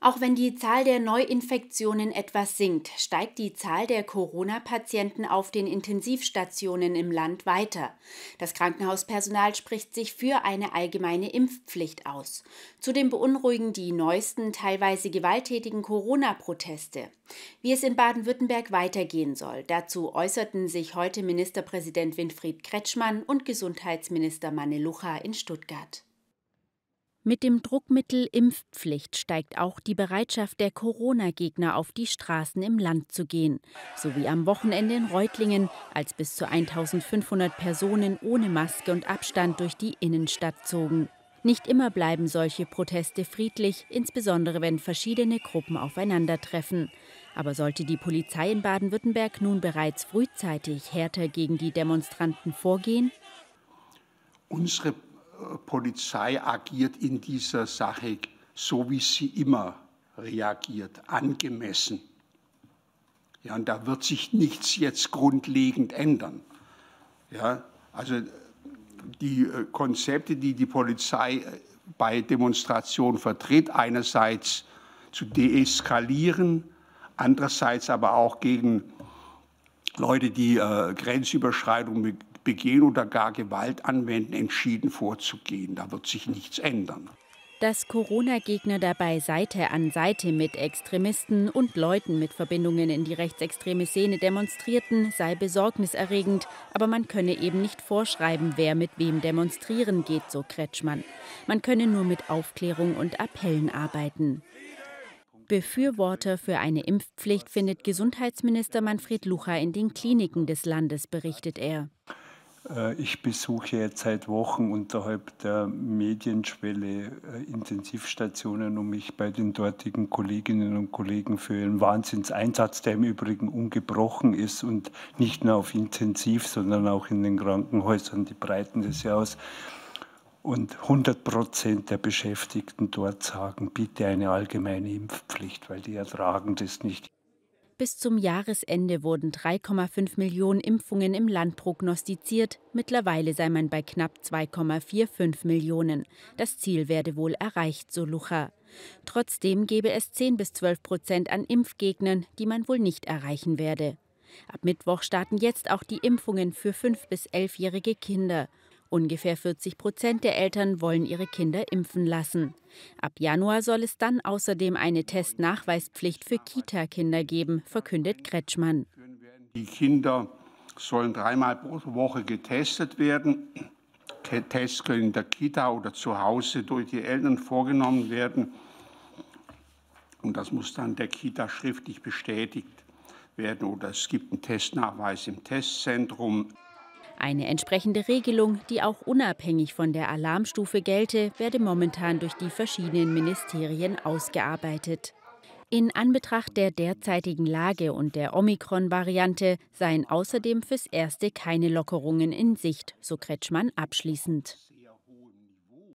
Auch wenn die Zahl der Neuinfektionen etwas sinkt, steigt die Zahl der Corona-Patienten auf den Intensivstationen im Land weiter. Das Krankenhauspersonal spricht sich für eine allgemeine Impfpflicht aus. Zudem beunruhigen die neuesten, teilweise gewalttätigen Corona-Proteste. Wie es in Baden-Württemberg weitergehen soll, dazu äußerten sich heute Ministerpräsident Winfried Kretschmann und Gesundheitsminister Manelucha in Stuttgart. Mit dem Druckmittel Impfpflicht steigt auch die Bereitschaft der Corona-Gegner auf die Straßen im Land zu gehen, so wie am Wochenende in Reutlingen, als bis zu 1500 Personen ohne Maske und Abstand durch die Innenstadt zogen. Nicht immer bleiben solche Proteste friedlich, insbesondere wenn verschiedene Gruppen aufeinandertreffen. Aber sollte die Polizei in Baden-Württemberg nun bereits frühzeitig härter gegen die Demonstranten vorgehen? Unsere Polizei agiert in dieser Sache so, wie sie immer reagiert, angemessen. Ja, und da wird sich nichts jetzt grundlegend ändern. Ja, also die äh, Konzepte, die die Polizei äh, bei Demonstrationen vertritt, einerseits zu deeskalieren, andererseits aber auch gegen Leute, die äh, Grenzüberschreitungen begehen oder gar Gewalt anwenden, entschieden vorzugehen. Da wird sich nichts ändern. Dass Corona-Gegner dabei Seite an Seite mit Extremisten und Leuten mit Verbindungen in die rechtsextreme Szene demonstrierten, sei besorgniserregend, aber man könne eben nicht vorschreiben, wer mit wem demonstrieren geht, so Kretschmann. Man könne nur mit Aufklärung und Appellen arbeiten. Befürworter für eine Impfpflicht findet Gesundheitsminister Manfred Lucha in den Kliniken des Landes, berichtet er. Äh, ich besuche jetzt seit Wochen unterhalb der Medienschwelle äh, Intensivstationen, um mich bei den dortigen Kolleginnen und Kollegen für ihren Wahnsinnseinsatz, der im Übrigen ungebrochen ist und nicht nur auf Intensiv, sondern auch in den Krankenhäusern, die breiten das ja aus. Und 100 Prozent der Beschäftigten dort sagen, bitte eine allgemeine Impfpflicht, weil die ertragen das nicht. Bis zum Jahresende wurden 3,5 Millionen Impfungen im Land prognostiziert. Mittlerweile sei man bei knapp 2,45 Millionen. Das Ziel werde wohl erreicht, so Lucha. Trotzdem gebe es 10 bis 12 Prozent an Impfgegnern, die man wohl nicht erreichen werde. Ab Mittwoch starten jetzt auch die Impfungen für 5- bis 11-jährige Kinder. Ungefähr 40 Prozent der Eltern wollen ihre Kinder impfen lassen. Ab Januar soll es dann außerdem eine Testnachweispflicht für Kita-Kinder geben, verkündet Kretschmann. Die Kinder sollen dreimal pro Woche getestet werden. Tests können in der Kita oder zu Hause durch die Eltern vorgenommen werden. Und das muss dann der Kita schriftlich bestätigt werden. Oder es gibt einen Testnachweis im Testzentrum. Eine entsprechende Regelung, die auch unabhängig von der Alarmstufe gelte, werde momentan durch die verschiedenen Ministerien ausgearbeitet. In Anbetracht der derzeitigen Lage und der Omikron-Variante seien außerdem fürs Erste keine Lockerungen in Sicht, so Kretschmann abschließend.